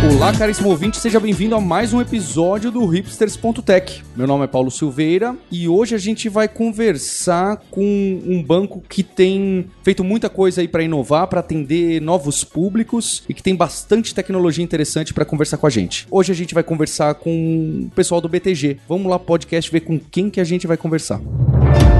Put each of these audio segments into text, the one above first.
Olá, caríssimo ouvinte, seja bem-vindo a mais um episódio do Hipsters.tech. Meu nome é Paulo Silveira e hoje a gente vai conversar com um banco que tem feito muita coisa aí para inovar, para atender novos públicos e que tem bastante tecnologia interessante para conversar com a gente. Hoje a gente vai conversar com o pessoal do BTG. Vamos lá, podcast, ver com quem que a gente vai conversar. E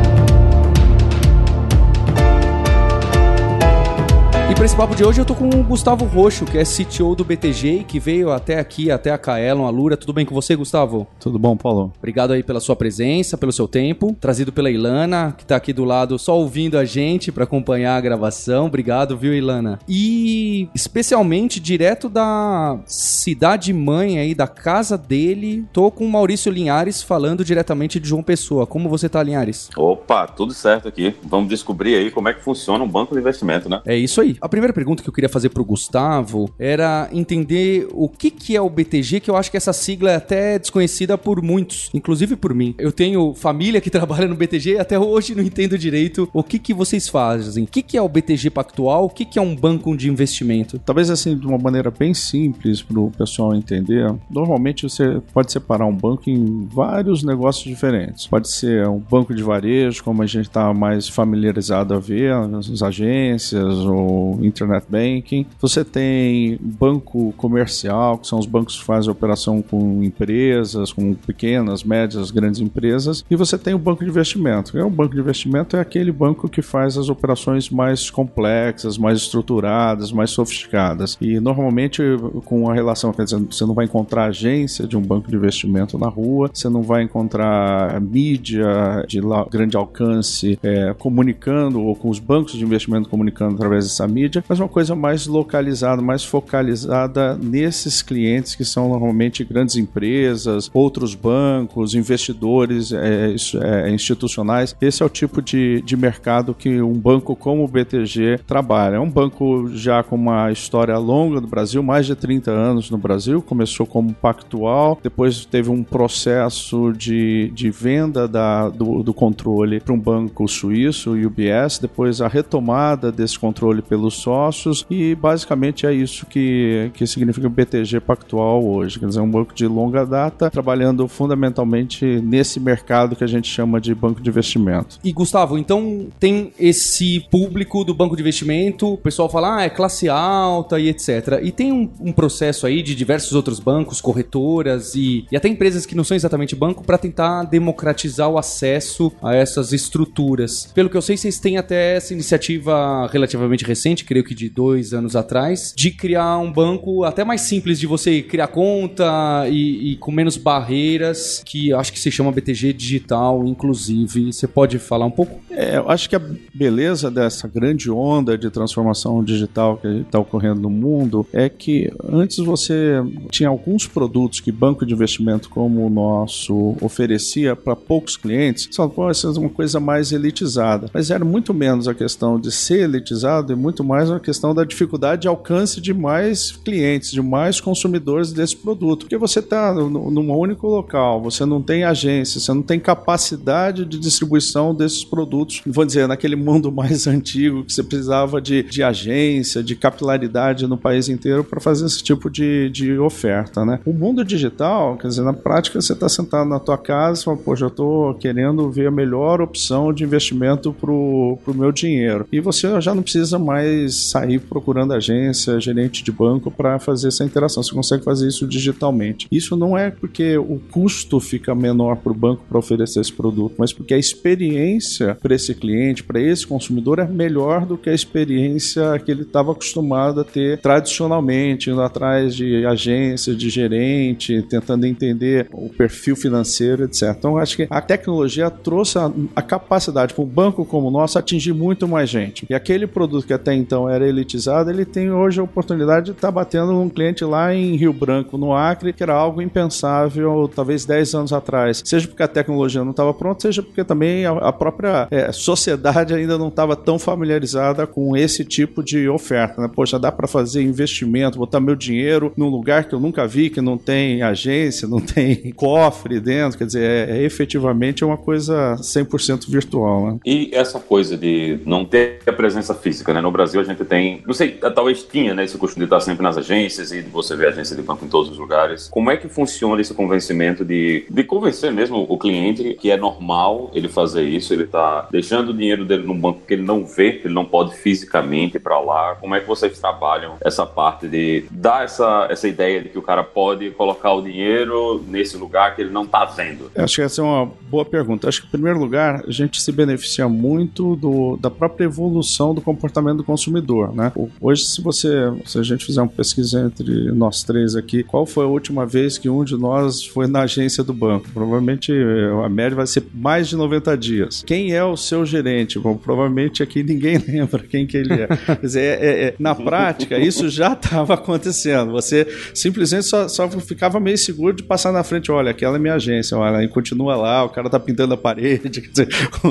para esse papo de hoje eu tô com o Gustavo Roxo, que é CTO do BTG, que veio até aqui, até a Kaelon, a Lura. Tudo bem com você, Gustavo? Tudo bom, Paulo? Obrigado aí pela sua presença, pelo seu tempo, trazido pela Ilana, que tá aqui do lado só ouvindo a gente para acompanhar a gravação. Obrigado, viu, Ilana? E especialmente direto da cidade mãe aí, da casa dele, tô com o Maurício Linhares falando diretamente de João Pessoa. Como você tá, Linhares? Opa, tudo certo aqui. Vamos descobrir aí como é que funciona um banco de investimento, né? É isso aí. A primeira pergunta que eu queria fazer pro Gustavo era entender o que, que é o BTG, que eu acho que essa sigla é até desconhecida por muitos, inclusive por mim. Eu tenho família que trabalha no BTG e até hoje não entendo direito o que, que vocês fazem. O que, que é o BTG Pactual? O que, que é um banco de investimento? Talvez assim, de uma maneira bem simples para o pessoal entender, normalmente você pode separar um banco em vários negócios diferentes. Pode ser um banco de varejo, como a gente está mais familiarizado a ver, as agências ou internet banking. Você tem banco comercial, que são os bancos que fazem operação com empresas, com pequenas, médias, grandes empresas. E você tem o banco de investimento. O banco de investimento é aquele banco que faz as operações mais complexas, mais estruturadas, mais sofisticadas. E normalmente com a relação, quer dizer, você não vai encontrar agência de um banco de investimento na rua, você não vai encontrar mídia de grande alcance é, comunicando ou com os bancos de investimento comunicando através dessa mídia mídia, mas uma coisa mais localizada, mais focalizada nesses clientes que são normalmente grandes empresas, outros bancos, investidores é, é, institucionais. Esse é o tipo de, de mercado que um banco como o BTG trabalha. É um banco já com uma história longa no Brasil, mais de 30 anos no Brasil, começou como pactual, depois teve um processo de, de venda da, do, do controle para um banco suíço, o UBS, depois a retomada desse controle pelo dos sócios e basicamente é isso que, que significa o BTG Pactual hoje, quer dizer, um banco de longa data trabalhando fundamentalmente nesse mercado que a gente chama de banco de investimento. E Gustavo, então tem esse público do banco de investimento, o pessoal fala, ah, é classe alta e etc. E tem um, um processo aí de diversos outros bancos, corretoras e, e até empresas que não são exatamente banco para tentar democratizar o acesso a essas estruturas. Pelo que eu sei, vocês têm até essa iniciativa relativamente recente, creio que de dois anos atrás, de criar um banco até mais simples de você criar conta e, e com menos barreiras, que acho que se chama BTG Digital, inclusive. Você pode falar um pouco? É, eu acho que a beleza dessa grande onda de transformação digital que está ocorrendo no mundo é que antes você tinha alguns produtos que banco de investimento como o nosso oferecia para poucos clientes, só pode ser uma coisa mais elitizada. Mas era muito menos a questão de ser elitizado e muito mais uma questão da dificuldade de alcance de mais clientes, de mais consumidores desse produto. Porque você está num único local, você não tem agência, você não tem capacidade de distribuição desses produtos. Vou dizer, naquele mundo mais antigo que você precisava de, de agência, de capilaridade no país inteiro para fazer esse tipo de, de oferta. Né? O mundo digital, quer dizer, na prática você está sentado na tua casa e fala, poxa, eu estou querendo ver a melhor opção de investimento para o meu dinheiro. E você já não precisa mais sair procurando agência, gerente de banco para fazer essa interação. Você consegue fazer isso digitalmente. Isso não é porque o custo fica menor para o banco para oferecer esse produto, mas porque a experiência para esse cliente, para esse consumidor, é melhor do que a experiência que ele estava acostumado a ter tradicionalmente, indo atrás de agência, de gerente, tentando entender o perfil financeiro, etc. Então, acho que a tecnologia trouxe a, a capacidade para um banco como o nosso atingir muito mais gente. E aquele produto que até então era elitizado, ele tem hoje a oportunidade de estar tá batendo num cliente lá em Rio Branco, no Acre, que era algo impensável talvez 10 anos atrás. Seja porque a tecnologia não estava pronta, seja porque também a, a própria é, sociedade ainda não estava tão familiarizada com esse tipo de oferta. Né? Poxa, dá para fazer investimento, botar meu dinheiro num lugar que eu nunca vi, que não tem agência, não tem cofre dentro, quer dizer, é, é efetivamente uma coisa 100% virtual. Né? E essa coisa de não ter a presença física, né? No Brasil a gente tem, não sei, talvez tinha, né, esse costume de estar sempre nas agências e você vê agência de banco em todos os lugares. Como é que funciona esse convencimento de, de convencer mesmo o cliente que é normal ele fazer isso, ele tá deixando o dinheiro dele num banco que ele não vê, que ele não pode fisicamente para lá. Como é que vocês trabalham essa parte de dar essa, essa ideia de que o cara pode colocar o dinheiro nesse lugar que ele não tá vendo? Acho que essa é uma boa pergunta. Acho que, em primeiro lugar, a gente se beneficia muito do, da própria evolução do comportamento do consumidor, né? Hoje, se você, se a gente fizer uma pesquisa entre nós três aqui, qual foi a última vez que um de nós foi na agência do banco? Provavelmente eh, a média vai ser mais de 90 dias. Quem é o seu gerente? Bom, provavelmente aqui ninguém lembra quem que ele é. Quer dizer, é, é, é, na prática, isso já estava acontecendo. Você simplesmente só, só, ficava meio seguro de passar na frente, olha, aquela é minha agência, olha, e continua lá, o cara tá pintando a parede. Quer dizer,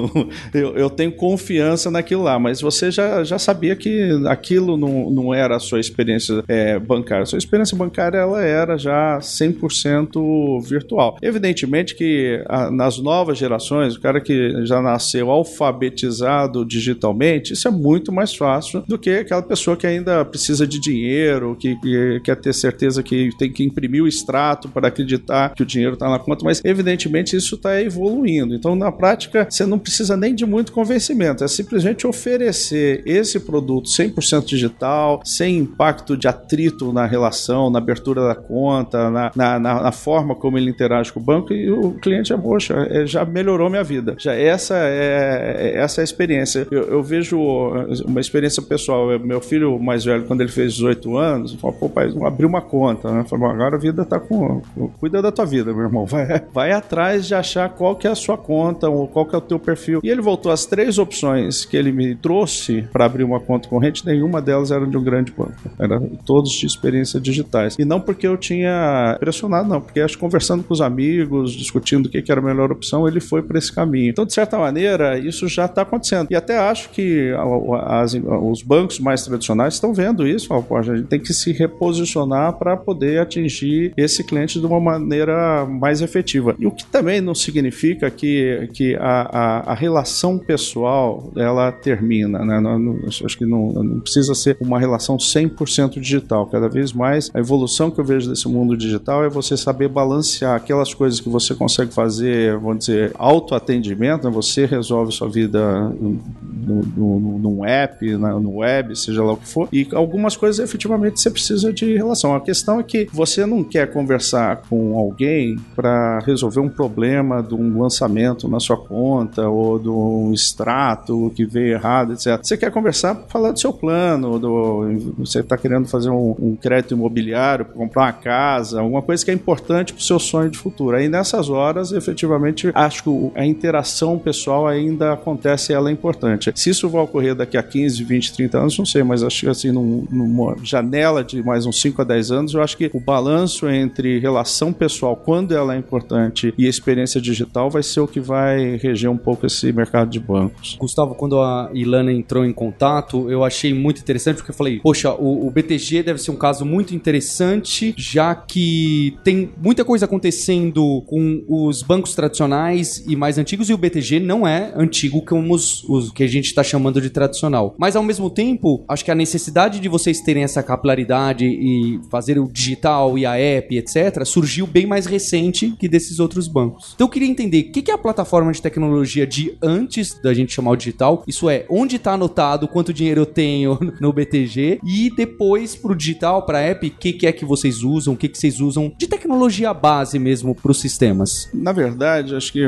eu, eu tenho confiança naquilo lá, mas você já, já sabia que aquilo não, não era a sua experiência é, bancária. A sua experiência bancária ela era já 100% virtual. Evidentemente que a, nas novas gerações, o cara que já nasceu alfabetizado digitalmente, isso é muito mais fácil do que aquela pessoa que ainda precisa de dinheiro, que, que quer ter certeza que tem que imprimir o extrato para acreditar que o dinheiro está na conta, mas evidentemente isso está evoluindo. Então, na prática, você não precisa nem de muito convencimento, é simplesmente oferecer esse produto 100% digital, sem impacto de atrito na relação, na abertura da conta, na, na, na, forma como ele interage com o banco, e o cliente é, poxa, é, já melhorou minha vida. Já essa é, essa é a experiência. Eu, eu vejo uma experiência pessoal. Meu filho mais velho, quando ele fez 18 anos, falou: pô, pai, abriu uma conta, né? Falou, agora a vida tá com. Cuida da tua vida, meu irmão. Vai, vai atrás de achar qual que é a sua conta, ou qual que é o teu perfil. E ele voltou às três opções que ele me trouxe para abrir uma conta corrente, nenhuma delas era de um grande banco. Era todos de experiência digitais. E não porque eu tinha pressionado, não, porque acho conversando com os amigos, discutindo o que, que era a melhor opção, ele foi para esse caminho. Então, de certa maneira, isso já está acontecendo. E até acho que as, os bancos mais tradicionais estão vendo isso. Ó, a gente tem que se reposicionar para poder atingir esse cliente de uma maneira mais efetiva. E o que também não significa que, que a, a, a relação pessoal ela termina. Né? Não, não, acho que não, não precisa ser uma relação 100% digital. Cada vez mais a evolução que eu vejo desse mundo digital é você saber balancear aquelas coisas que você consegue fazer, vamos dizer, autoatendimento, né? você resolve sua vida no, no, num app, na, no web, seja lá o que for, e algumas coisas efetivamente você precisa de relação. A questão é que você não quer conversar com alguém para resolver um problema de um lançamento na sua conta ou de um extrato que veio errado, etc. Você quer conversar para falar do seu plano, do, você está querendo fazer um, um crédito imobiliário comprar uma casa, alguma coisa que é importante para o seu sonho de futuro. Aí nessas horas, efetivamente, acho que a interação pessoal ainda acontece e ela é importante. Se isso vai ocorrer daqui a 15, 20, 30 anos, não sei, mas acho que assim, num, numa janela de mais uns 5 a 10 anos, eu acho que o balanço entre relação pessoal, quando ela é importante, e experiência digital vai ser o que vai reger um pouco esse mercado de bancos. Gustavo, quando a Ilana entrou em contato, eu achei muito interessante porque eu falei, poxa, o, o BTG deve ser um caso muito interessante, já que tem muita coisa acontecendo com os bancos tradicionais e mais antigos, e o BTG não é antigo como os, os que a gente está chamando de tradicional. Mas ao mesmo tempo, acho que a necessidade de vocês terem essa capilaridade e fazer o digital e a app, etc., surgiu bem mais recente que desses outros bancos. Então eu queria entender o que é a plataforma de tecnologia de antes da gente chamar o digital, isso é, onde está anotado quanto dinheiro eu tenho no BTG, e depois pro digital, pra app, o que, que é que vocês usam, o que, que vocês usam de tecnologia base mesmo para os sistemas? Na verdade, acho que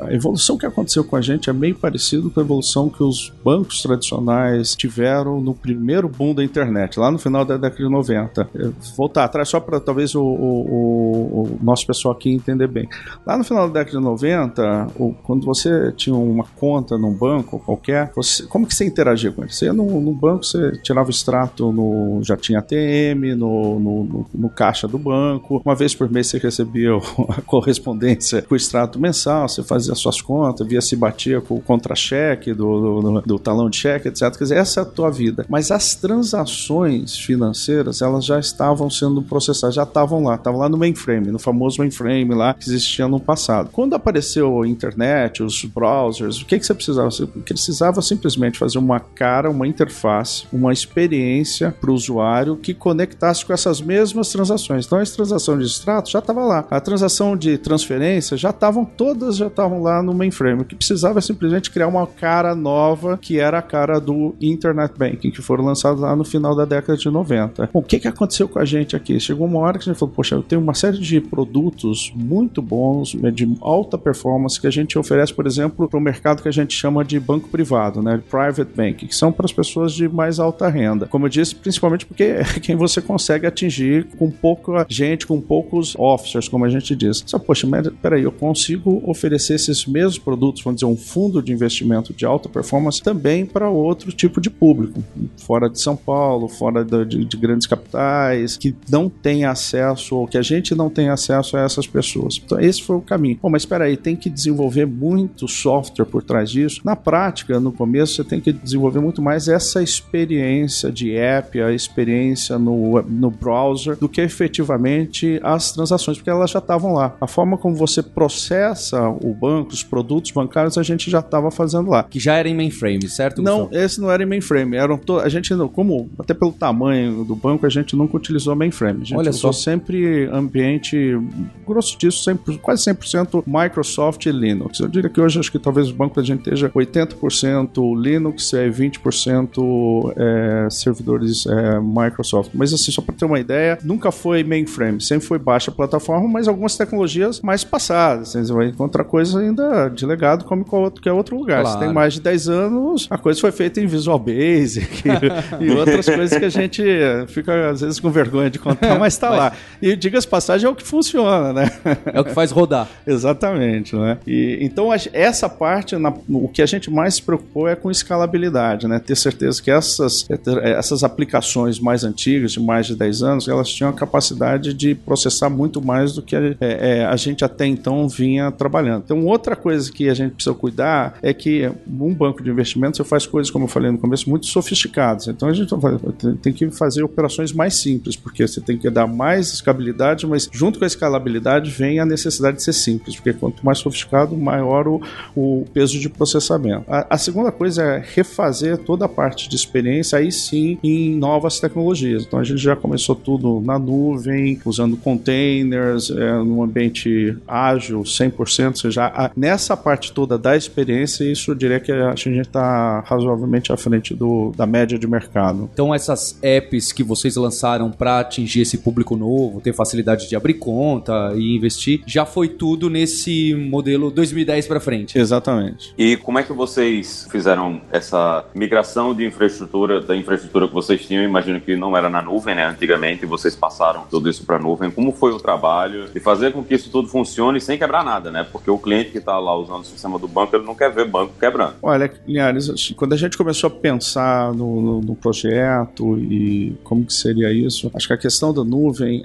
a evolução que aconteceu com a gente é bem parecido com a evolução que os bancos tradicionais tiveram no primeiro boom da internet, lá no final da década de 90. Voltar atrás só para talvez o, o, o, nosso pessoal aqui entender bem. Lá no final da década de 90, quando você tinha uma conta num banco qualquer, você, como que você interagia com ele? Você ia no, no, banco você tirava o extrato no. já tinha ATM, no, no, no, caixa do banco. Uma vez por mês você recebia a correspondência com o extrato mensal, você fazia suas contas, via se batia com o contra-cheque do, do, do, talão de cheque, etc. Quer dizer, essa é a tua vida. Mas as transações financeiras, elas já estavam sendo processadas, já estavam lá, estavam lá no mainframe, no famoso mainframe lá que existia no passado. Quando apareceu a internet, os browsers, o que, que você precisava? Você precisava simplesmente fazer uma cara, uma uma experiência para o usuário que conectasse com essas mesmas transações. Então, as transações de extrato já estava lá. A transação de transferência já estavam todas já estavam lá no mainframe. O que precisava é simplesmente criar uma cara nova, que era a cara do Internet Banking, que foram lançados lá no final da década de 90. Bom, o que, que aconteceu com a gente aqui? Chegou uma hora que a gente falou, poxa, eu tenho uma série de produtos muito bons, de alta performance, que a gente oferece, por exemplo, para o mercado que a gente chama de banco privado, né? Private Banking, que são para as pessoas de mais alta renda. Como eu disse, principalmente porque é quem você consegue atingir com pouca gente, com poucos officers, como a gente diz. Só, poxa, mas peraí, eu consigo oferecer esses mesmos produtos, vamos dizer, um fundo de investimento de alta performance também para outro tipo de público, fora de São Paulo, fora de, de grandes capitais, que não tem acesso, ou que a gente não tem acesso a essas pessoas. Então, esse foi o caminho. Bom, mas espera aí, tem que desenvolver muito software por trás disso. Na prática, no começo, você tem que desenvolver muito mais essa experiência de app, a experiência no, no browser, do que efetivamente as transações, porque elas já estavam lá. A forma como você processa o banco, os produtos bancários, a gente já estava fazendo lá. Que já era em mainframe, certo? Não, Gustavo? esse não era em mainframe. Eram to... A gente, como até pelo tamanho do banco, a gente nunca utilizou mainframe. A gente Olha usou só. sempre ambiente, grosso disso, 100%, quase 100% Microsoft e Linux. Eu diria que hoje acho que talvez o banco a gente esteja 80% Linux e 20% é, servidores é, Microsoft. Mas assim, só para ter uma ideia, nunca foi mainframe, sempre foi baixa plataforma, mas algumas tecnologias mais passadas. Você vai encontrar coisa ainda de legado como qualquer outro lugar. Claro. Se tem mais de 10 anos, a coisa foi feita em Visual Basic e, e outras coisas que a gente fica às vezes com vergonha de contar, mas está Mas- lá. E diga-se de passagem, é o que funciona, né? É o que faz rodar. Exatamente, né? E, então, essa parte, na- o que a gente mais se preocupou é com escalabilidade, né? Ter certeza que essas, essas aplicações mais antigas, de mais de 10 anos, elas tinham a capacidade de processar muito mais do que a, é, é, a gente até então vinha trabalhando. Então, outra coisa que a gente precisa cuidar é que um banco de investimento você faz coisas, como eu falei no começo, muito sofisticadas. Então, a gente tem que fazer operações mais simples, porque você tem que dar mais escalabilidade, mas junto com a escalabilidade vem a necessidade de ser simples, porque quanto mais sofisticado, maior o, o peso de processamento. A, a segunda coisa é refazer toda a parte de experiência, aí sim, em novas tecnologias. Então a gente já começou tudo na nuvem, usando containers, é, num ambiente ágil, 100%. Ou seja, a- nessa parte toda da experiência, isso eu diria que a gente está razoavelmente à frente do, da média de mercado. Então essas apps que vocês lançaram para atingir esse público novo, ter facilidade de abrir conta e investir, já foi tudo nesse modelo 2010 para frente. Exatamente. E como é que vocês fizeram essa migração de infraestrutura, da infraestrutura que vocês tinham? Imagino que não era na nuvem, né? Antigamente, vocês passaram tudo isso para nuvem. Como foi o trabalho de fazer com que isso tudo funcione sem quebrar nada, né? Porque o cliente que está lá usando o sistema do banco, ele não quer ver banco quebrando. Olha, Linhares, assim, quando a gente começou a pensar no, no- no projeto e como que seria isso, acho que a questão da nuvem,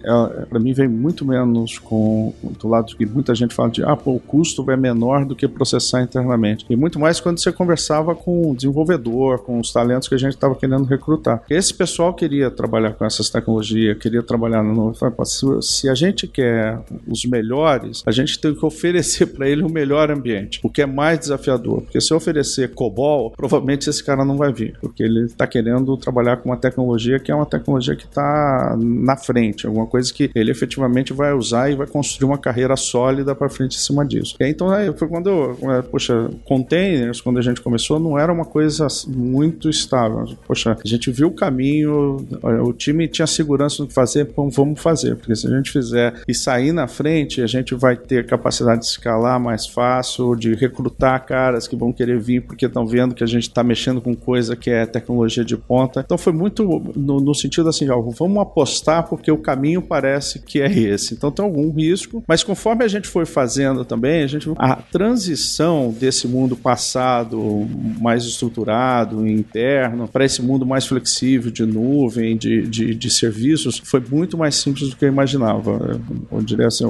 para mim, vem muito menos com do lado que muita gente fala de ah, pô, o custo é menor do que processar internamente. E muito mais quando você conversava com o desenvolvedor, com os talentos que a gente estava querendo recrutar. Esse pessoal queria trabalhar com essas tecnologias, queria trabalhar. Falei, pô, Se, a gente quer os melhores, a gente tem que oferecer para ele o melhor ambiente, o que é mais desafiador. Porque se eu oferecer COBOL, provavelmente esse cara não vai vir, porque ele está querendo trabalhar com uma tecnologia que é uma tecnologia que está na frente, alguma coisa que ele efetivamente vai usar e vai construir uma carreira sólida para frente em cima disso. Então foi quando, eu, é, poxa, containers, quando a gente começou, não era uma coisa muito estável. Poxa, a gente viu o caminho, o time tinha segurança no que fazer, então vamos fazer, porque se a gente fizer e sair na frente, a gente vai ter capacidade de escalar mais fácil, de recrutar caras que vão querer vir porque estão vendo que a gente está mexendo com coisa que é tecnologia de ponta. Então foi muito no, no sentido assim, ó, vamos apostar porque o caminho parece que é esse. Então tem algum risco, mas conforme a gente foi fazendo também, a gente a transição desse mundo passado mais estruturado em interno, para esse mundo mais flexível de nuvem, de, de, de, serviços, foi muito mais simples do que eu imaginava. Eu diria assim,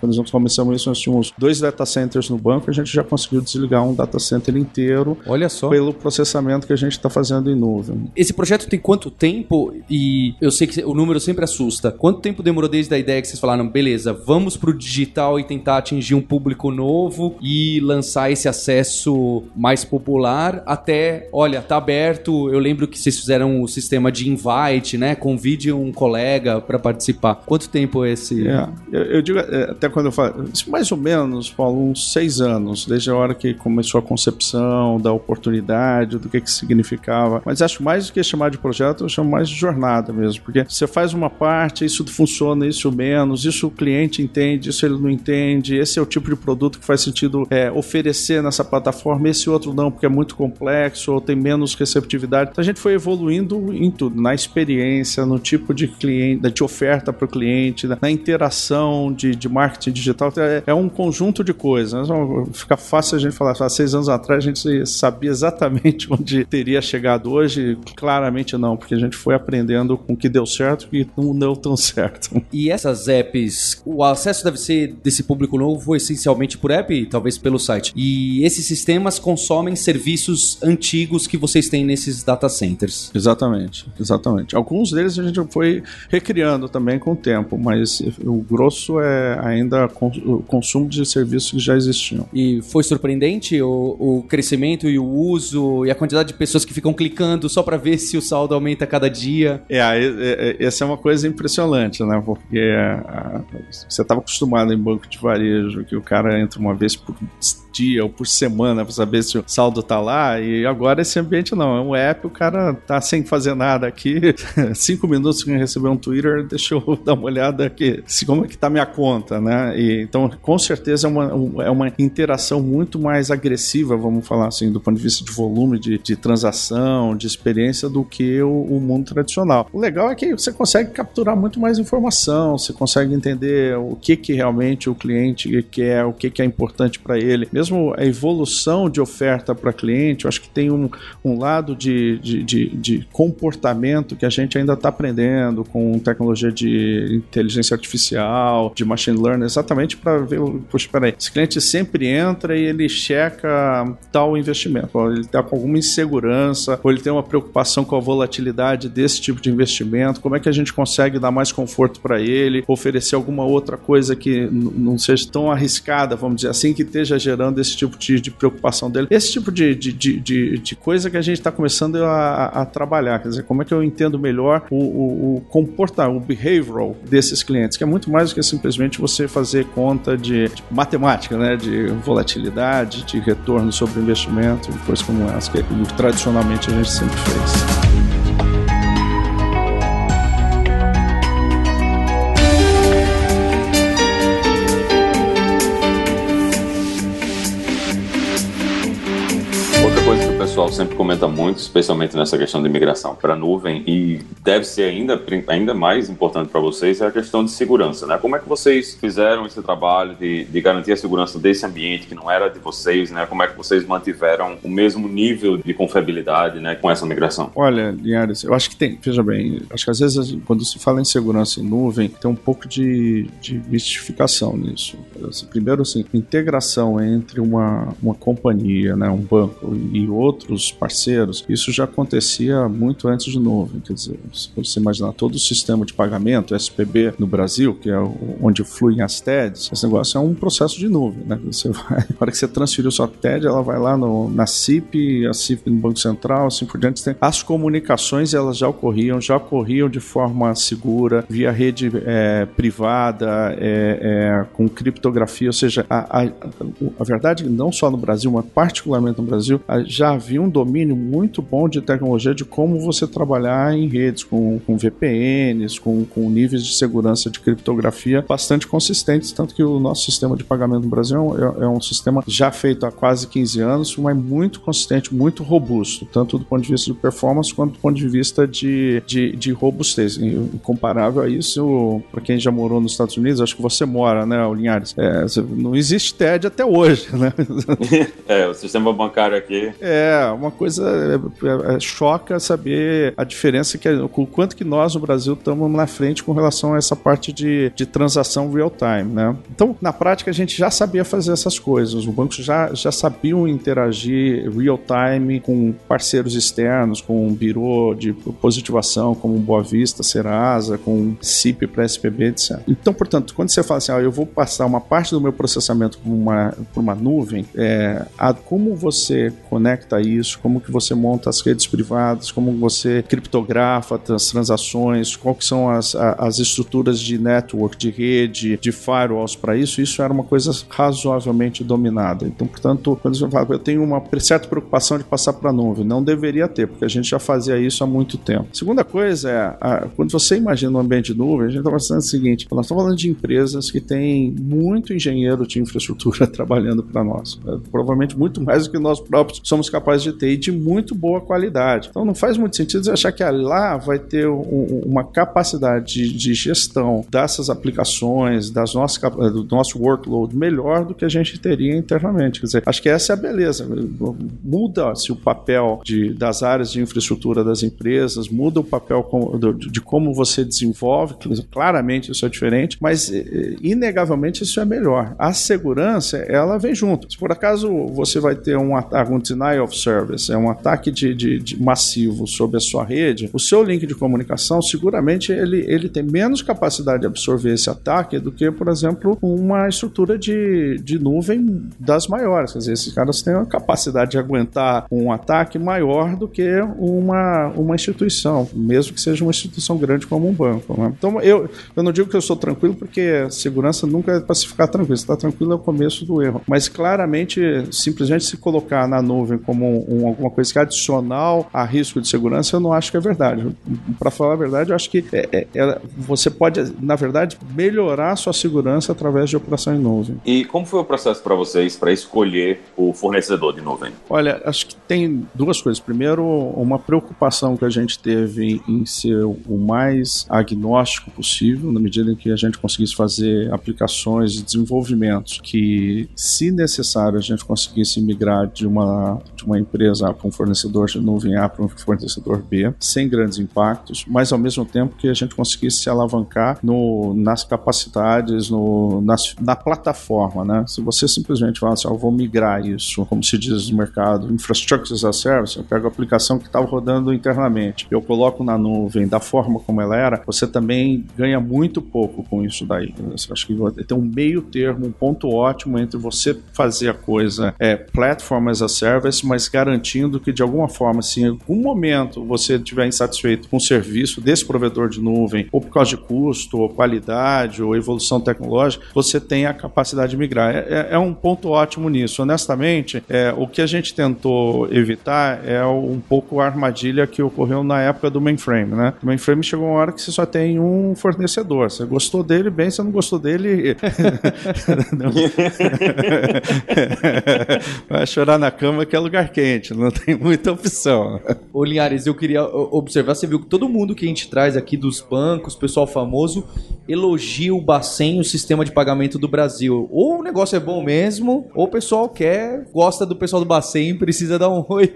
quando nós começamos isso, nós tínhamos dois data centers no banco, a gente já conseguiu desligar um data center inteiro Olha só. pelo processamento que a gente está fazendo em nuvem. Esse projeto tem quanto tempo? E eu sei que o número sempre assusta. Quanto tempo demorou desde a ideia que vocês falaram, beleza, vamos pro digital e tentar atingir um público novo e lançar esse acesso mais popular até, olha, tá aberto. Eu lembro que vocês fizeram o sistema de invite, né? Convide um colega para participar. Quanto tempo é esse? É, eu, eu, digo, é, até quando eu falo, mais ou menos, Paulo, uns seis anos, desde a hora que começou a concepção da oportunidade, do que que significava. Mas acho mais do que chamar de projeto, eu chamo mais de jornada mesmo, porque você faz uma parte, isso funciona, isso menos, isso o cliente entende, isso ele não entende, esse é o tipo de produto que faz sentido é, oferecer nessa plataforma, esse outro não, porque é muito complexo ou tem menos receptividade. Então a gente foi evoluindo em tudo, na experiência, no tipo de cliente, de oferta para o cliente, na interação de, de marketing digital. É, é, um conjunto de coisas. Né? Fica fácil a gente falar, há seis anos atrás a gente sabia exatamente onde teria chegado hoje, claramente não, porque a gente foi aprendendo com o que deu certo e não deu tão certo. E essas apps, o acesso deve ser desse público novo essencialmente por app, talvez pelo site. E esses sistemas consomem serviços antigos que vocês têm nesses data centers. Exatamente, exatamente. Alguns deles a gente foi recriando também com o tempo, mas o grosso é ainda o consumo de serviços que já existiam. E foi surpreendente o, o crescimento e o uso e a quantidade de pessoas que ficam clicando só para ver se o saldo aumenta cada dia? É, é, é, essa é uma coisa impressionante, né? Porque a, você estava acostumado em banco de varejo que o cara entra uma vez por dia ou por semana para saber se o saldo tá lá. E agora esse ambiente não. É um app, o cara tá sem fazer nada aqui. Cinco minutos que receber um Twitter, deixa eu dar uma olhada aqui. Como é que tá minha conta, né? E, então, com certeza é uma, é uma interação muito mais agressiva, vamos falar assim, do ponto de vista de volume de, de transação, de experiência, do que o, o mundo tradicional. O legal é que você consegue capturar muito mais informação, você consegue entender o que, que realmente o cliente quer, o que, que é importante para ele mesmo a evolução de oferta para cliente, eu acho que tem um, um lado de, de, de, de comportamento que a gente ainda está aprendendo com tecnologia de inteligência artificial, de machine learning, exatamente para ver, puxa, peraí, esse cliente sempre entra e ele checa tal investimento, ou ele está com alguma insegurança, ou ele tem uma preocupação com a volatilidade desse tipo de investimento, como é que a gente consegue dar mais conforto para ele, oferecer alguma outra coisa que não seja tão arriscada, vamos dizer assim, que esteja gerando esse tipo de, de preocupação dele. Esse tipo de, de, de, de coisa que a gente está começando a, a, trabalhar. Quer dizer, como é que eu entendo melhor o, o, o comportamento, o behavioral desses clientes, que é muito mais do que simplesmente você fazer conta de, matemática, né? De volatilidade, de retorno sobre investimento, coisas como essa, que tradicionalmente a gente sempre fez. Pessoal sempre comenta muito, especialmente nessa questão de migração para nuvem, e deve ser ainda, ainda mais importante para vocês, é a questão de segurança. Né? Como é que vocês fizeram esse trabalho de, de garantir a segurança desse ambiente que não era de vocês? Né? Como é que vocês mantiveram o mesmo nível de confiabilidade né, com essa migração? Olha, Linhares, eu acho que tem, veja bem, acho que às vezes quando se fala em segurança em nuvem, tem um pouco de, de mistificação nisso. Assim, primeiro, assim, integração entre uma, uma companhia, né, um banco e outro outros parceiros, isso já acontecia muito antes de nuvem. Quer dizer, se você imaginar todo o sistema de pagamento, SPB no Brasil, que é onde fluem as TEDs, esse negócio é um processo de nuvem. Né? Você vai, na hora que você transferiu sua TED, ela vai lá no, na CIP, a CIP no Banco Central, assim por diante. As comunicações elas já ocorriam, já ocorriam de forma segura, via rede é, privada, é, é, com criptografia, ou seja, a, a, a verdade não só no Brasil, mas particularmente no Brasil, já havia um domínio muito bom de tecnologia de como você trabalhar em redes, com, com VPNs, com, com níveis de segurança de criptografia bastante consistentes, tanto que o nosso sistema de pagamento no Brasil é, é um sistema já feito há quase 15 anos, mas muito consistente, muito robusto, tanto do ponto de vista de performance quanto do ponto de vista de, de, de robustez. Comparável a isso, para quem já morou nos Estados Unidos, acho que você mora, né, Linhares? É, não existe TED até hoje, né? é, o sistema bancário aqui. É, é uma coisa é, é, choca saber a diferença que o quanto que nós no Brasil estamos na frente com relação a essa parte de, de transação real time, né? Então, na prática, a gente já sabia fazer essas coisas. Os bancos já, já sabiam interagir real time com parceiros externos, com um birô de positivação, como Boa Vista, Serasa, com CIP para SPB, etc. Então, portanto, quando você fala assim, ah, eu vou passar uma parte do meu processamento por uma, uma nuvem, é, a, como você conecta isso, como que você monta as redes privadas, como você criptografa as transações, quais são as, as estruturas de network, de rede, de firewalls para isso, isso era uma coisa razoavelmente dominada. Então, portanto, quando você fala, eu tenho uma certa preocupação de passar para a nuvem, não deveria ter, porque a gente já fazia isso há muito tempo. Segunda coisa é, a, quando você imagina um ambiente de nuvem, a gente está pensando o seguinte, nós estamos falando de empresas que têm muito engenheiro de infraestrutura trabalhando para nós. É, provavelmente muito mais do que nós próprios somos capazes de e de muito boa qualidade. Então não faz muito sentido você achar que lá vai ter um, uma capacidade de, de, gestão dessas aplicações, das nossas, do nosso workload melhor do que a gente teria internamente. Quer dizer, acho que essa é a beleza. Muda-se o papel de, das áreas de infraestrutura das empresas, muda o papel de, de como você desenvolve, claramente isso é diferente, mas inegavelmente isso é melhor. A segurança, ela vem junto. Se por acaso você vai ter um ataque, um denial of service, é um ataque de, de, de massivo sobre a sua rede, o seu link de comunicação seguramente ele, ele tem menos capacidade de absorver esse ataque do que, por exemplo, uma estrutura de, de nuvem das maiores. Quer dizer, esses caras têm a capacidade de aguentar um ataque maior do que uma, uma instituição, mesmo que seja uma instituição grande como um banco. Né? Então, eu, eu não digo que eu sou tranquilo, porque segurança nunca é para se ficar tranquilo. Se está tranquilo é o começo do erro. Mas claramente, simplesmente se colocar na nuvem como um, alguma coisa que é adicional a risco de segurança, eu não acho que é verdade. Para falar a verdade, eu acho que é, é, você pode, na verdade, melhorar a sua segurança através de operação em nuvem. E como foi o processo para vocês para escolher o fornecedor de nuvem? Olha, acho que tem duas coisas. Primeiro, uma preocupação que a gente teve em ser o mais agnóstico possível, na medida em que a gente conseguisse fazer aplicações e desenvolvimentos que, se necessário, a gente conseguisse migrar de uma, de uma empresa para um fornecedor de nuvem A para um fornecedor B, sem grandes impactos, mas ao mesmo tempo que a gente conseguisse se alavancar no, nas capacidades, no, nas, na plataforma. Né? Se você simplesmente fala assim, eu vou migrar isso, como se diz no mercado, infrastructure as a service, eu pego a aplicação que estava rodando internamente, eu coloco na nuvem da forma como ela era, você também ganha muito pouco com isso daí. Eu acho que tem um meio termo, um ponto ótimo entre você fazer a coisa é, platform as a service, mas garantindo que de alguma forma, se em algum momento você estiver insatisfeito com o serviço desse provedor de nuvem, ou por causa de custo, ou qualidade, ou evolução tecnológica, você tem a capacidade de migrar. É, é, é um ponto ótimo nisso. Honestamente, é, o que a gente tentou evitar é um pouco a armadilha que ocorreu na época do mainframe. Né? O mainframe chegou uma hora que você só tem um fornecedor. Você gostou dele, bem, você não gostou dele. Vai chorar na cama que é lugar quente, não tem muita opção. Ô Linhares, eu queria observar, você viu que todo mundo que a gente traz aqui dos bancos, pessoal famoso, elogia o Bacen, o sistema de pagamento do Brasil. Ou o negócio é bom mesmo, ou o pessoal quer, gosta do pessoal do Bacen, precisa dar um oi.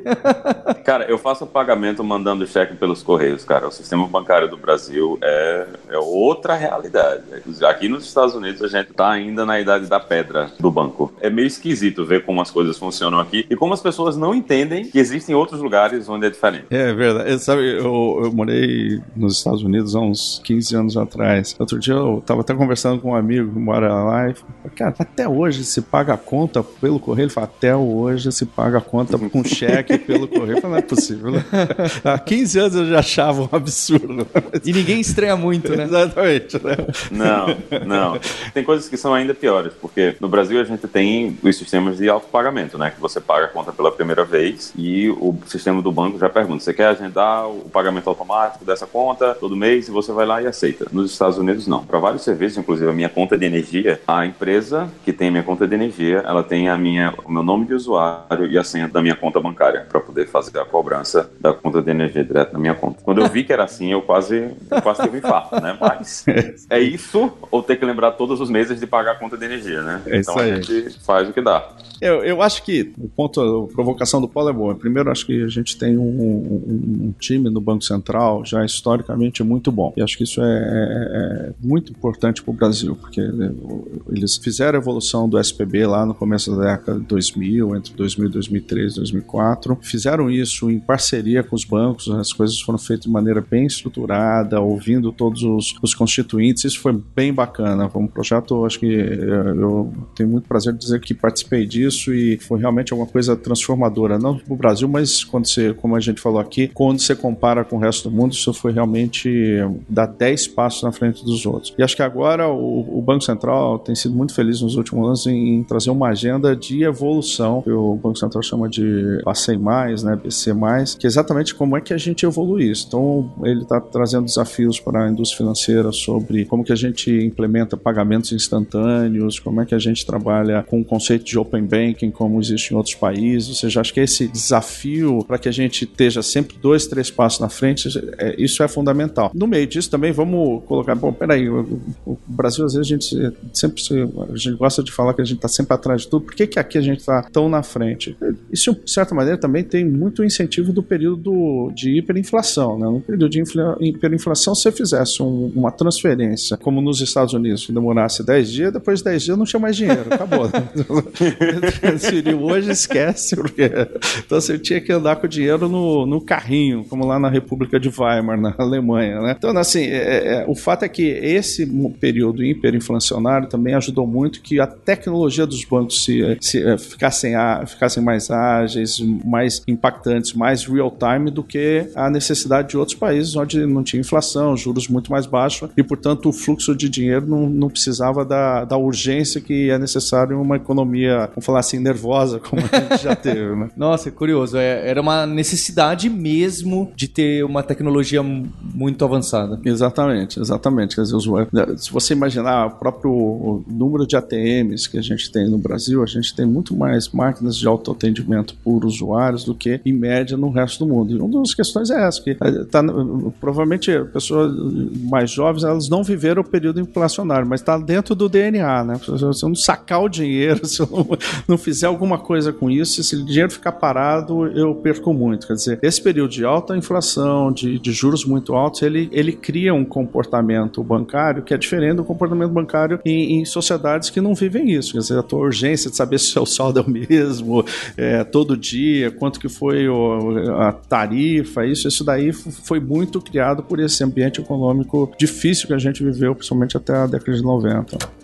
cara, eu faço pagamento mandando cheque pelos correios, cara. O sistema bancário do Brasil é, é outra realidade. Aqui nos Estados Unidos a gente tá ainda na idade da pedra do banco. É meio esquisito ver como as coisas funcionam aqui e como as pessoas não entendem que existem outros lugares onde é diferente. É verdade. Sabe, eu, eu morei nos Estados Unidos há uns 15 anos atrás. Outro dia eu tava até conversando com um amigo que mora lá e falei, cara, até hoje se paga a conta pelo correio? Ele fala, até hoje se paga a conta com cheque pelo correio. Eu falei, não é possível. Né? Há 15 anos eu já achava um absurdo. E ninguém estranha muito, né? Exatamente. Né? Não, não. Tem coisas que são ainda piores, porque no Brasil a gente tem os sistemas de autopagamento, né? Que você paga a conta pela primeira vez e o sistema do banco já pergunta: você quer agendar o pagamento automático dessa conta todo mês? E você vai lá e aceita. Nos Estados Unidos, não. Para vários serviços, inclusive a minha conta de energia, a empresa que tem a minha conta de energia, ela tem a minha, o meu nome de usuário e a senha da minha conta bancária para poder fazer a cobrança da conta de energia direto na minha conta. Quando eu vi que era assim, eu quase, eu quase tive um infarto, né? Mas é isso ou ter que lembrar todos os meses de pagar a conta de energia, né? É então a gente faz o que dá. Eu, eu acho que o ponto, a provocação do Paulo é boa. Primeiro, acho que a gente tem um, um, um time no Banco Central já historicamente muito bom. E acho que isso é, é, é muito importante para o Brasil, porque eles fizeram a evolução do SPB lá no começo da década de 2000, entre 2000 2003 2004. Fizeram isso em parceria com os bancos, as coisas foram feitas de maneira bem estruturada, ouvindo todos os, os constituintes. Isso foi bem bacana. Foi um projeto, acho que eu, eu tenho muito prazer de dizer que participei disso e foi realmente uma coisa transformadora, não para o Brasil, mas quando você, como a gente falou aqui, quando você compara com o resto do mundo, isso foi realmente dar 10 passos na frente dos outros. E acho que agora o, o Banco Central tem sido muito feliz nos últimos anos em, em trazer uma agenda de evolução, que o Banco Central chama de BACEI+, né, BC+, que é exatamente como é que a gente evolui isso. Então, ele está trazendo desafios para a indústria financeira sobre como que a gente implementa pagamentos instantâneos, como é que a gente trabalha com o conceito de Open Banking, como existe em outros países. Ou seja, acho que esse desafio para que a gente esteja sempre dois, três passos na frente, é, isso é fundamental. No meio disso também vamos colocar, bom, peraí, o, o Brasil às vezes a gente sempre a gente gosta de falar que a gente está sempre atrás de tudo. Por que, que aqui a gente está tão na frente? Isso, de certa maneira, também tem muito incentivo do período de hiperinflação. Né? No período de hiperinflação, se você fizesse um, uma transferência, como nos Estados Unidos, que demorasse 10 dias, depois de 10 dias não tinha mais dinheiro, acabou. Transferiu hoje, esquece, porque então você tinha que andar com o dinheiro no, no carrinho, como lá na República de Weimar, na Alemanha. Né? Então, assim, é, é o fato é que esse período hiperinflacionário também ajudou muito que a tecnologia dos bancos se, se é, ficassem, a, ficassem mais ágeis, mais impactantes, mais real-time do que a necessidade de outros países onde não tinha inflação, juros muito mais baixos e, portanto, o fluxo de dinheiro não, não precisava da, da urgência que é necessário em uma economia, vamos falar assim, nervosa, como a gente já teve. Né? Nossa, é curioso. É, era uma necessidade mesmo de ter uma tecnologia muito avançada. Exatamente, exatamente. Quer dizer, se você imaginar o próprio número de ATMs que a gente tem no Brasil, a gente tem muito mais máquinas de autoatendimento por usuários do que, em média, no resto do mundo. E uma das questões é essa, que eh, tá, provavelmente pessoas mais jovens elas não viveram o período inflacionário, mas está dentro do DNA, né? Se você não sacar o dinheiro, se eu não, não fizer alguma coisa com isso, se o dinheiro ficar parado, eu perco muito. Quer dizer, esse período de alta inflação, de, de juros muito altos, ele, ele cria um comportamento bancário que é diferente do comportamento bancário em, em sociedades que não vivem isso. Quer dizer, a tua urgência de saber se o seu saldo é o mesmo, é, todo dia, quanto que foi o, a tarifa, isso, isso daí foi muito criado por esse ambiente econômico difícil que a gente viveu, principalmente até a década de 90.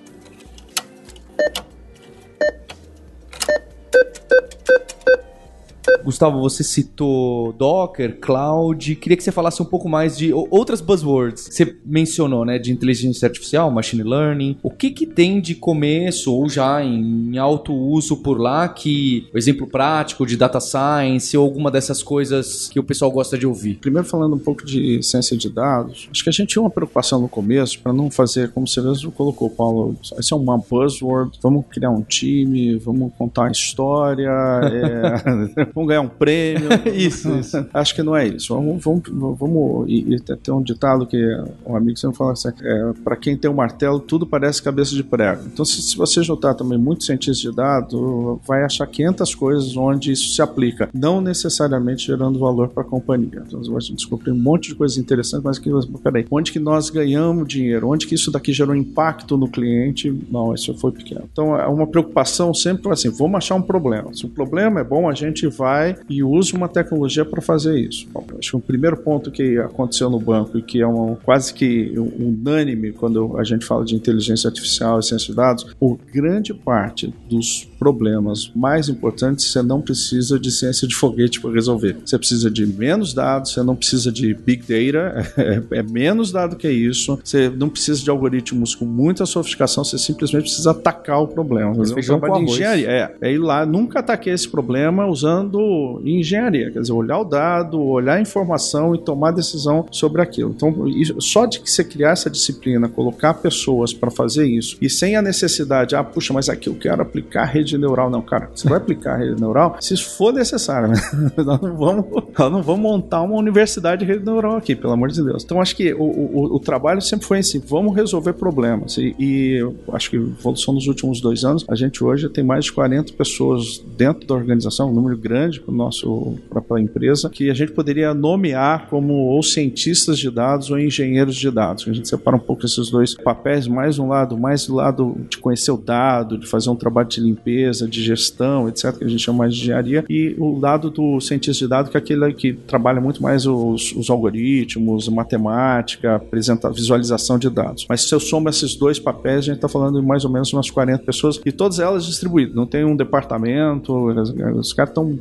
Gustavo, você citou Docker, Cloud. Queria que você falasse um pouco mais de outras buzzwords. Você mencionou, né, de inteligência artificial, machine learning. O que que tem de começo ou já em alto uso por lá que, exemplo prático de data science ou alguma dessas coisas que o pessoal gosta de ouvir? Primeiro falando um pouco de ciência de dados. Acho que a gente tinha uma preocupação no começo para não fazer como você mesmo colocou, Paulo. Esse é uma buzzword. Vamos criar um time, vamos contar a história, é, vamos ganhar um prêmio. isso, isso. Acho que não é isso. Vamos, vamos, vamos e, e tem um ditado que um amigo sempre fala assim: é, para quem tem um martelo, tudo parece cabeça de prego. Então, se, se você juntar também muitos cientistas de dados, vai achar 500 coisas onde isso se aplica, não necessariamente gerando valor para a companhia. Então, você vai descobrir um monte de coisas interessantes, mas que, peraí, onde que nós ganhamos dinheiro? Onde que isso daqui gerou impacto no cliente? Não, isso foi pequeno. Então, é uma preocupação sempre assim: vamos achar um problema. Se o problema é bom, a gente vai vai e usa uma tecnologia para fazer isso. Bom, acho que o primeiro ponto que aconteceu no banco e que é um, quase que unânime quando a gente fala de inteligência artificial e ciência de dados, o grande parte dos problemas mais importantes você não precisa de ciência de foguete para resolver. Você precisa de menos dados, você não precisa de big data, é, é menos dado que isso. Você não precisa de algoritmos com muita sofisticação, você simplesmente precisa atacar o problema. Fazer um trabalho de engenharia. É, é ir lá, nunca ataquei esse problema usando engenharia, quer dizer, olhar o dado, olhar a informação e tomar decisão sobre aquilo. Então, só de que você criar essa disciplina, colocar pessoas para fazer isso e sem a necessidade, ah, puxa, mas aqui eu quero aplicar rede neural. Não, cara, você vai aplicar rede neural se isso for necessário. Né? nós, não vamos, nós não vamos montar uma universidade de rede neural aqui, pelo amor de Deus. Então, acho que o, o, o trabalho sempre foi assim: vamos resolver problemas. E, e acho que evolução nos últimos dois anos, a gente hoje tem mais de 40 pessoas dentro da organização, um número grande para nosso para a empresa que a gente poderia nomear como ou cientistas de dados ou engenheiros de dados. A gente separa um pouco esses dois papéis, mais um lado, mais do lado de conhecer o dado, de fazer um trabalho de limpeza, de gestão, etc, que a gente chama mais de engenharia, e o lado do cientista de dados que é aquele que trabalha muito mais os, os algoritmos, matemática, apresenta, visualização de dados. Mas se eu somo esses dois papéis, a gente está falando de mais ou menos umas 40 pessoas e todas elas distribuídas. Não tem um departamento, os caras estão.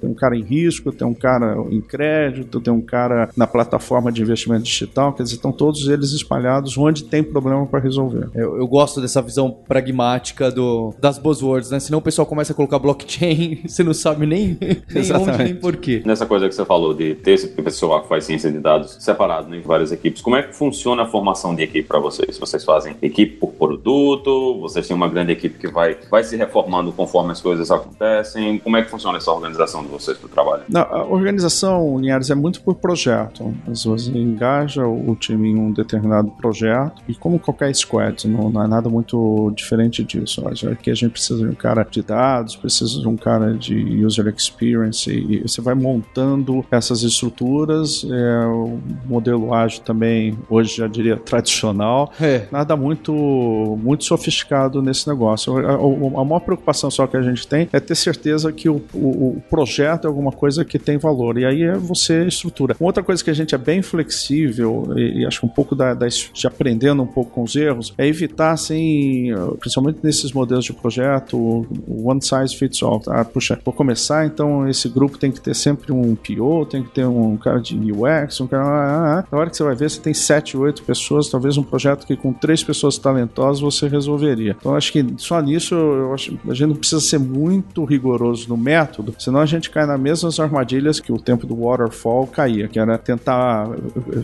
Tem um cara em risco, tem um cara em crédito, tem um cara na plataforma de investimento digital, quer dizer, estão todos eles espalhados onde tem problema para resolver. Eu, eu, gosto dessa visão pragmática do, das buzzwords, né? Senão o pessoal começa a colocar blockchain, você não sabe nem, nem onde nem porquê. Nessa coisa que você falou de ter esse pessoal que faz ciência de dados separado né, em várias equipes, como é que funciona a formação de equipe para vocês? Vocês fazem equipe por produto? Vocês têm uma grande equipe que vai, vai se reformando conforme as coisas acontecem? Como é que funciona essa organização de vocês para o trabalho? Não, a organização, Linhares, é muito por projeto. Você engaja o time em um determinado projeto e como qualquer squad, não, não é nada muito diferente disso. Aqui a gente precisa de um cara de dados, precisa de um cara de user experience e você vai montando essas estruturas. É, o modelo ágil também, hoje já diria tradicional, é. nada muito, muito sofisticado nesse negócio. A, a, a, maior preocupação só que a gente tem é ter certeza que o, o, o projeto é alguma coisa que tem valor. E aí é você estrutura. Uma outra coisa que a gente é bem flexível e, e acho que um pouco da, da, de aprendendo um pouco com os erros é evitar, assim, principalmente nesses modelos de projeto, one size fits all. Tá? Puxa, vou começar, então esse grupo tem que ter sempre um PO, tem que ter um cara de UX, um cara. Ah, ah, ah. Na hora que você vai ver, você tem 7, 8 pessoas, talvez um projeto que com três pessoas talentosas você resolveria. Então acho que só nisso acho, a gente não precisa ser muito rigoroso no método, senão a gente cai nas mesmas armadilhas que o tempo do waterfall caía, que era tentar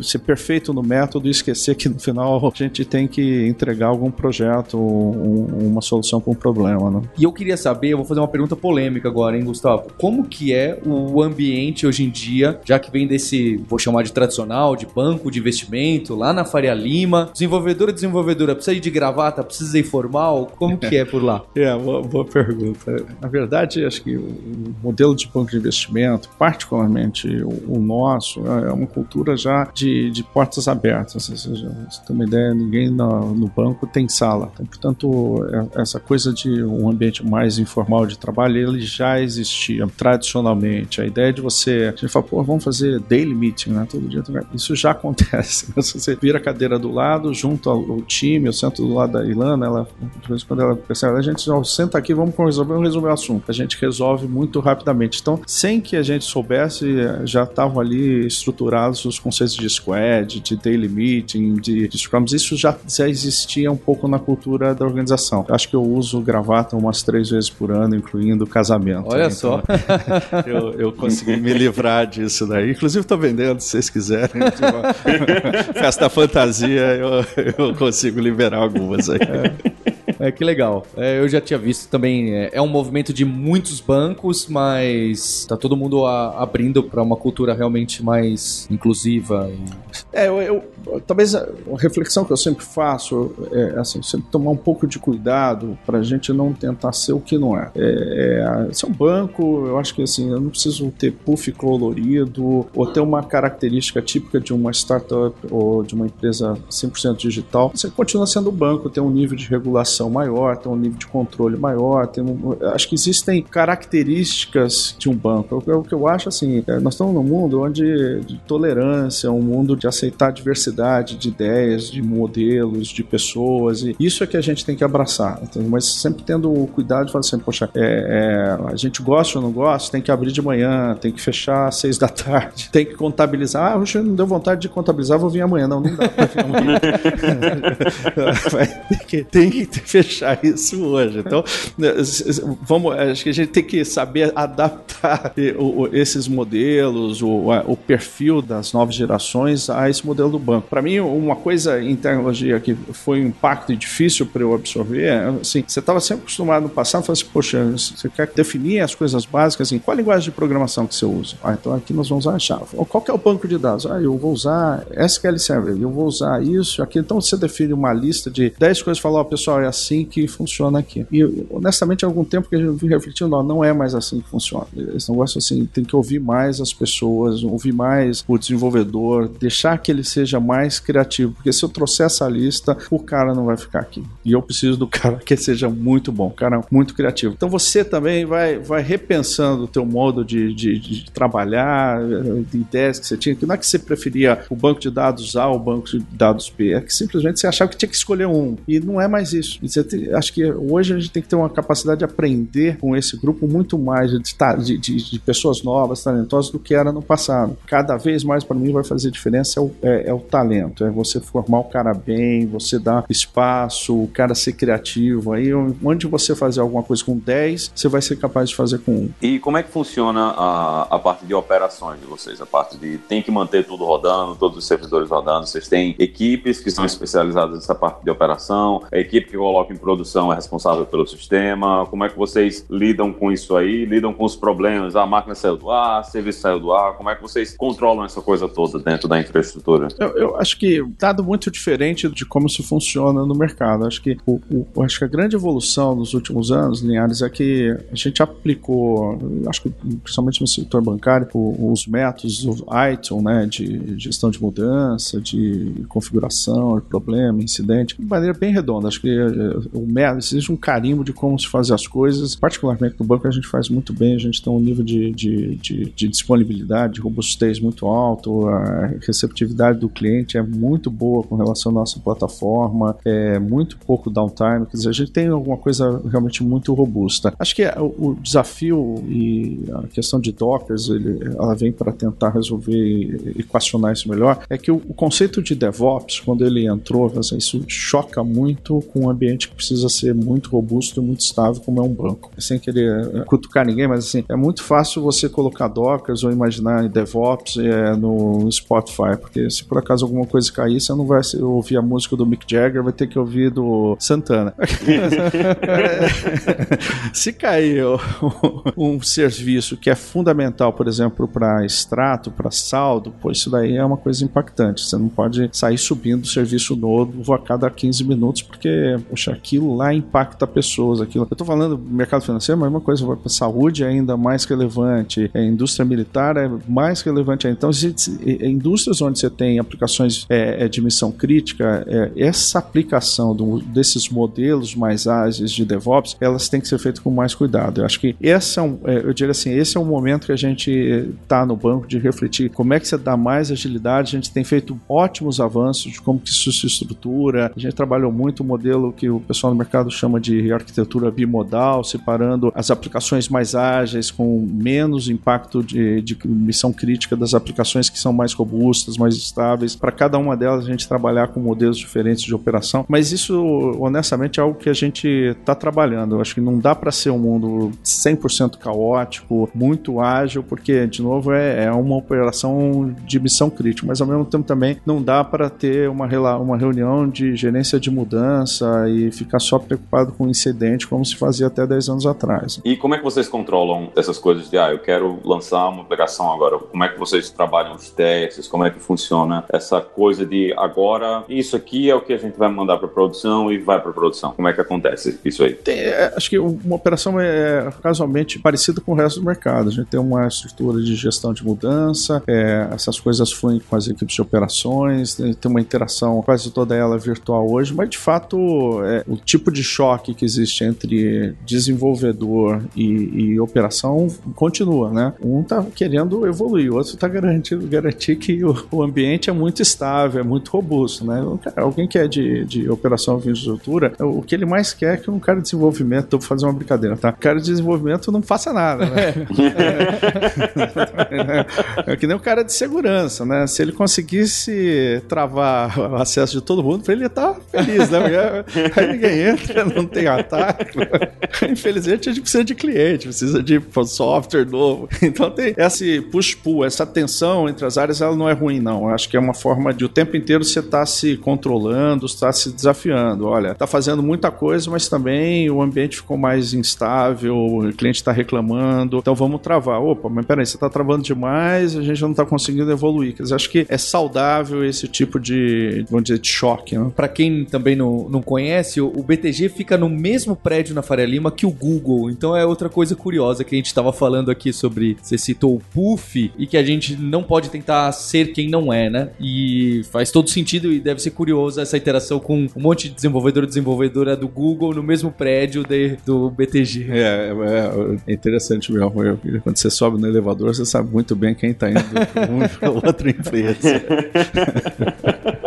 ser perfeito no método e esquecer que no final a gente tem que entregar algum projeto, um, uma solução para um problema. Né? E eu queria saber, eu vou fazer uma pergunta polêmica agora, hein, Gustavo? Como que é o ambiente hoje em dia, já que vem desse, vou chamar de tradicional, de banco de investimento, lá na Faria Lima, desenvolvedora, desenvolvedora, precisa ir de gravata, precisa ir formal? Como que é por lá? é, boa, boa pergunta. Na verdade, acho que o modelo de banco de investimento, particularmente o, o nosso, é uma cultura já de, de portas abertas. Ou seja, você tem uma ideia, ninguém no, no banco tem sala. Então, portanto, é, essa coisa de um ambiente mais informal de trabalho, ele já existia tradicionalmente. A ideia de você, a gente fala, pô, vamos fazer daily meeting, né? Todo dia. Isso já acontece. Você vira a cadeira do lado, junto ao, time, eu sento do lado da Ilana, ela, de vez em quando ela percebe, a gente ó, senta aqui, vamos resolver, vamos resolver o assunto. A gente resolve muito rapidamente. Então, sem que a gente soubesse, já estavam ali estruturados os conceitos de squad, de daily meeting, de, de scrums. Isso já, já existia um pouco na cultura da organização. Acho que eu uso gravata umas três vezes por ano, incluindo casamento. Olha então, só. eu, eu consegui me livrar disso daí. Inclusive, estou vendendo, se vocês quiserem. Festa fantasia, eu, eu consigo liberar algumas aí. É. É, que legal. É, eu já tinha visto também. É, é, um movimento de muitos bancos, mas tá todo mundo a, abrindo para uma cultura realmente mais inclusiva. É, eu, eu, talvez a reflexão que eu sempre faço é assim, sempre tomar um pouco de cuidado para a gente não tentar ser o que não é. é, é se é um banco, eu acho que assim, eu não preciso ter puff colorido ou ter uma característica típica de uma startup ou de uma empresa 100% digital. Você continua sendo banco, tem um nível de regulação maior, tem um nível de controle maior, tem um, acho que existem características de um banco. O, o que eu acho assim, é, nós estamos num mundo onde de tolerância, um mundo de aceitar diversidade de ideias, de modelos, de pessoas, e isso é que a gente tem que abraçar. Então, mas sempre tendo o cuidado de falar assim, poxa, é, é, a gente gosta ou não gosta, tem que abrir de manhã, tem que fechar às seis da tarde, tem que contabilizar. Ah, hoje não deu vontade de contabilizar, vou vir amanhã. Não, não dá pra vir amanhã. tem que, fechar isso hoje. Então, vamos, acho que a gente tem que saber adaptar esses modelos, o, o perfil das novas gerações a esse modelo do banco. Para mim, uma coisa em tecnologia que foi um impacto difícil para eu absorver, é, assim, você estava sempre acostumado no passado, falar assim, poxa, você quer definir as coisas básicas, assim, qual a linguagem de programação que você usa? Ah, então aqui nós vamos usar a chave. Qual que é o banco de dados? Ah, eu vou usar SQL Server, eu vou usar isso, aqui. Então você define uma lista de 10 coisas, fala, ó, pessoal, é assim que funciona aqui. E honestamente, há algum tempo que eu vim refletindo, não, não é mais assim que funciona. Esse negócio assim, tem que ouvir mais as pessoas, ouvir mais o desenvolvedor, deixar que ele seja mais criativo, porque se eu trouxer essa lista, o cara não vai ficar aqui. E eu preciso do cara que seja muito bom, cara muito criativo. Então você também vai, vai repensando o teu modo de, de, de trabalhar, de ideias que você tinha, que não é que você preferia o banco de dados A ou o banco de dados B, é que simplesmente você achava que tinha que escolher um. E não é mais isso. Tem, acho que hoje a gente tem que ter uma capacidade de aprender com esse grupo muito mais de, de, de pessoas novas, talentosas, do que era no passado. Cada vez mais, para mim, vai fazer diferença é o, é, é o talento, é você formar o cara bem, você dar espaço, o cara ser criativo. Aí, onde você fazer alguma coisa com 10, você vai ser capaz de fazer com 1. E como é que funciona a, a parte de operações de vocês? A parte de tem que manter tudo rodando, todos os servidores rodando. Vocês têm equipes que são especializadas nessa parte de operação, a equipe que coloca em produção é responsável pelo sistema. Como é que vocês lidam com isso aí? Lidam com os problemas? A máquina saiu do ar, o serviço saiu do ar. Como é que vocês controlam essa coisa toda dentro da infraestrutura? Eu, eu acho que dado muito diferente de como isso funciona no mercado. Acho que o, o, acho que a grande evolução nos últimos anos, Linhares, é que a gente aplicou, acho que principalmente no setor bancário, os métodos do ITIL, né, de gestão de mudança, de configuração, de problema, incidente, de maneira bem redonda. Acho que eh, o método existe um carimbo de como se fazer as coisas, particularmente no banco a gente faz muito bem, a gente tem um nível de, de, de, de disponibilidade, de robustez muito alto, a receptividade do cliente é muito boa com relação à nossa plataforma, é muito pouco downtime, quer dizer, a gente tem alguma coisa realmente muito robusta. Acho que o desafio e a questão de Dockers, ele, ela vem para tentar resolver e equacionar isso melhor, é que o, conceito de DevOps, quando ele entrou, isso choca muito com um ambiente que precisa ser muito robusto e muito estável, como é um banco. Sem querer eh, cutucar ninguém, mas assim, é muito fácil você colocar Dockers ou imaginar DevOps é, no Spotify, porque se por acaso alguma coisa cair, você não vai ouvir a música do Mick Jagger, vai ter que ouvir do Santana. se cair um serviço que é fundamental, por exemplo, para extrato, para saldo, pô, isso daí é uma coisa impactante. Você não pode sair subindo o serviço novo a cada 15 minutos, porque, poxa, aquilo lá impacta pessoas. Aquilo. Eu tô falando do mercado financeiro, mas uma coisa para saúde é ainda mais relevante, a indústria militar é mais relevante. Então, indústrias onde você tem aplicações é, é, de missão crítica, é, essa aplicação do, desses modelos mais ágeis de DevOps, elas têm que ser feitas com mais cuidado. Eu acho que esse é um, é, eu diria assim, esse é um momento que a gente está no banco de refletir como é que você dá mais agilidade. A gente tem feito ótimos avanços de como que isso se estrutura. A gente trabalhou muito o modelo que o pessoal no mercado chama de arquitetura bimodal, separando as aplicações mais ágeis com menos impacto de, de missão crítica das aplicações que são mais robustas, mais estáveis. Para cada uma delas a gente trabalhar com modelos diferentes de operação. Mas isso, honestamente, é algo que a gente está trabalhando. Eu acho que não dá para ser um mundo 100% caótico, muito ágil, porque, de novo, é, é uma operação de missão crítica, mas ao mesmo tempo também não dá para ter uma, uma reunião de gerência de mudança e ficar só preocupado com incidente como se fazia até 10 anos atrás. E como é que vocês controlam essas coisas de, ah, eu quero lançar uma aplicação agora? Como é que vocês trabalham os testes? Como é que funciona essa coisa de agora, isso aqui é o que a gente vai mandar para produção e vai para produção? Como é que acontece isso aí? Tem, é, acho que uma operação é casualmente parecida com o resto do mercado. A gente tem uma estrutura de gestão de mudança, é, essas coisas fluem com as equipes de operações, tem uma interação quase toda ela virtual hoje, mas de fato é, o tipo de choque que existe entre desenvolvedor e, e operação continua, né? Um está querendo evoluir, o outro está garantindo garantir que o, o, ambiente é muito estável, é muito robusto, né? Alguém que é de, de operação de infraestrutura, o que ele mais quer é que um cara de desenvolvimento, vou fazer uma brincadeira, tá? O cara de desenvolvimento não faça nada, né? é, é que nem o cara de segurança, né? Se ele conseguisse travar o acesso de todo mundo, ele ia estar tá feliz, né? Aí ninguém entra, não tem ataque. Infelizmente, a gente precisa de cliente, precisa de software novo. Então tem esse push-pull, essa tensão entre as áreas, ela não é ruim, não. Eu acho que é uma forma de o tempo inteiro você estar tá se controlando, estar tá se desafiando. Olha, tá fazendo muita coisa, mas também o ambiente ficou mais instável, o cliente está reclamando, então vamos travar. Opa, mas peraí, você está travando demais, a gente não está conseguindo evoluir. Quer dizer, acho que é saudável esse tipo de, vamos dizer, de choque. Né? Para quem também não, não conhece, o BTG fica no mesmo prédio na Faria Lima que o Google. Então é outra coisa curiosa que a gente estava falando aqui sobre. Você citou o Puff e que a gente não pode tentar ser quem não é, né? E faz todo sentido e deve ser curioso essa interação com um monte de desenvolvedor e desenvolvedora do Google no mesmo prédio de, do BTG. É, é, é interessante mesmo. Quando você sobe no elevador, você sabe muito bem quem está indo para uma para outra empresa.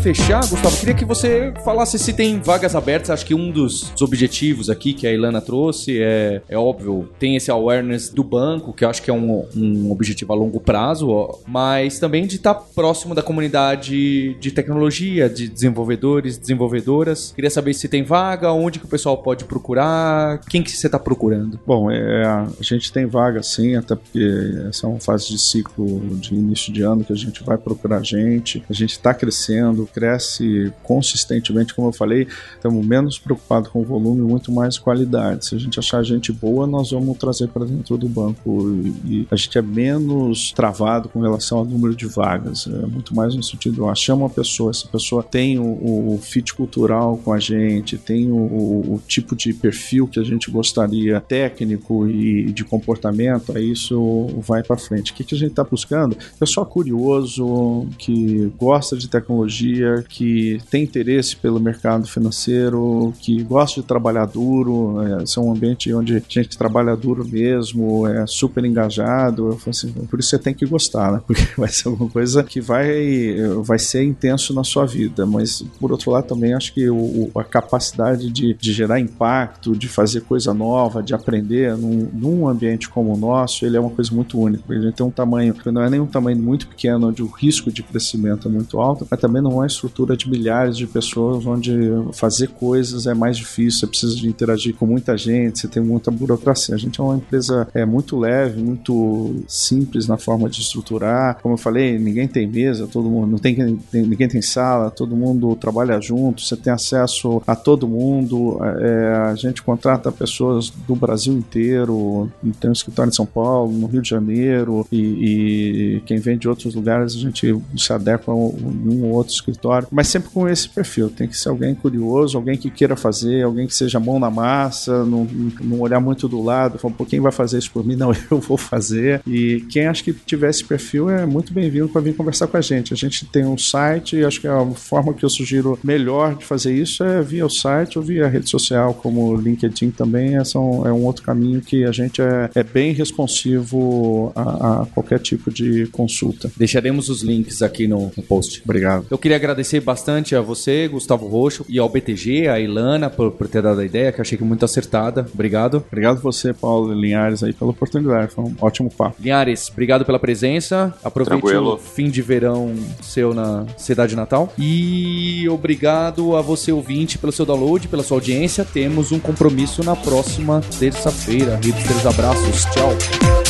fechar, Gustavo, queria que você falasse se tem vagas abertas. Acho que um dos objetivos aqui que a Ilana trouxe é, é óbvio, tem esse awareness do banco, que eu acho que é um, um objetivo a longo prazo, ó, mas também de estar tá próximo da comunidade de tecnologia, de desenvolvedores, desenvolvedoras. Queria saber se tem vaga, onde que o pessoal pode procurar, quem que você está procurando. Bom, é, a gente tem vaga sim, até porque essa é uma fase de ciclo de início de ano que a gente vai procurar gente. A gente está crescendo crescendo, cresce consistentemente, como eu falei, estamos menos preocupados com o volume, muito mais qualidade. Se a gente achar gente boa, nós vamos trazer para dentro do banco e a gente é menos travado com relação ao número de vagas, é muito mais no sentido, achamos uma pessoa, essa pessoa tem o, o fit cultural com a gente, tem o, o, tipo de perfil que a gente gostaria, técnico e de comportamento, aí isso vai para frente. O que, que a gente está buscando? Pessoal curioso, que gosta de tecnologia tecnologia, que tem interesse pelo mercado financeiro, que gosta de trabalhar duro, é, é um ambiente onde a gente trabalha duro mesmo, é super engajado. Assim, por isso você tem que gostar, né? Porque vai ser alguma coisa que vai, vai ser intenso na sua vida. Mas, por outro lado, também acho que o, a capacidade de, de gerar impacto, de fazer coisa nova, de aprender num, num ambiente como o nosso, ele é uma coisa muito única. Gente tem um tamanho, não é nem um tamanho muito pequeno, onde o risco de crescimento é muito alto, mas também não é estrutura de milhares de pessoas onde fazer coisas é mais difícil, você precisa de interagir com muita gente, você tem muita burocracia. A gente é uma empresa é, muito leve, muito simples na forma de estruturar. Como eu falei, ninguém tem mesa, todo mundo não tem, tem ninguém tem sala, todo mundo trabalha junto, você tem acesso a todo mundo. É, a gente contrata pessoas do Brasil inteiro, tem um escritório em São Paulo, no Rio de Janeiro, e, e quem vem de outros lugares a gente se adequa a um ou outro escritório, mas sempre com esse perfil. Tem que ser alguém curioso, alguém que queira fazer, alguém que seja mão na massa, não, não olhar muito do lado, falar, pô, quem vai fazer isso por mim? Não, eu vou fazer. E quem acha que tiver esse perfil é muito bem-vindo para vir conversar com a gente. A gente tem um site e acho que a forma que eu sugiro melhor de fazer isso é via o site ou via rede social, como o LinkedIn também. É um, é um outro caminho que a gente é, é bem responsivo a, a, qualquer tipo de consulta. Deixaremos os links aqui no, no post. Obrigado. Eu queria agradecer bastante a você, Gustavo Roxo, e ao BTG, a Ilana, por, por ter dado a ideia, que eu achei que muito acertada. Obrigado. Obrigado você, Paulo Linhares, aí pela oportunidade. Foi um ótimo papo. Linhares, obrigado pela presença. Aproveite Tranquilo. o fim de verão seu na cidade natal. E obrigado a você, ouvinte, pelo seu download, pela sua audiência. Temos um compromisso na próxima terça-feira. Hipsters, abraços. Tchau.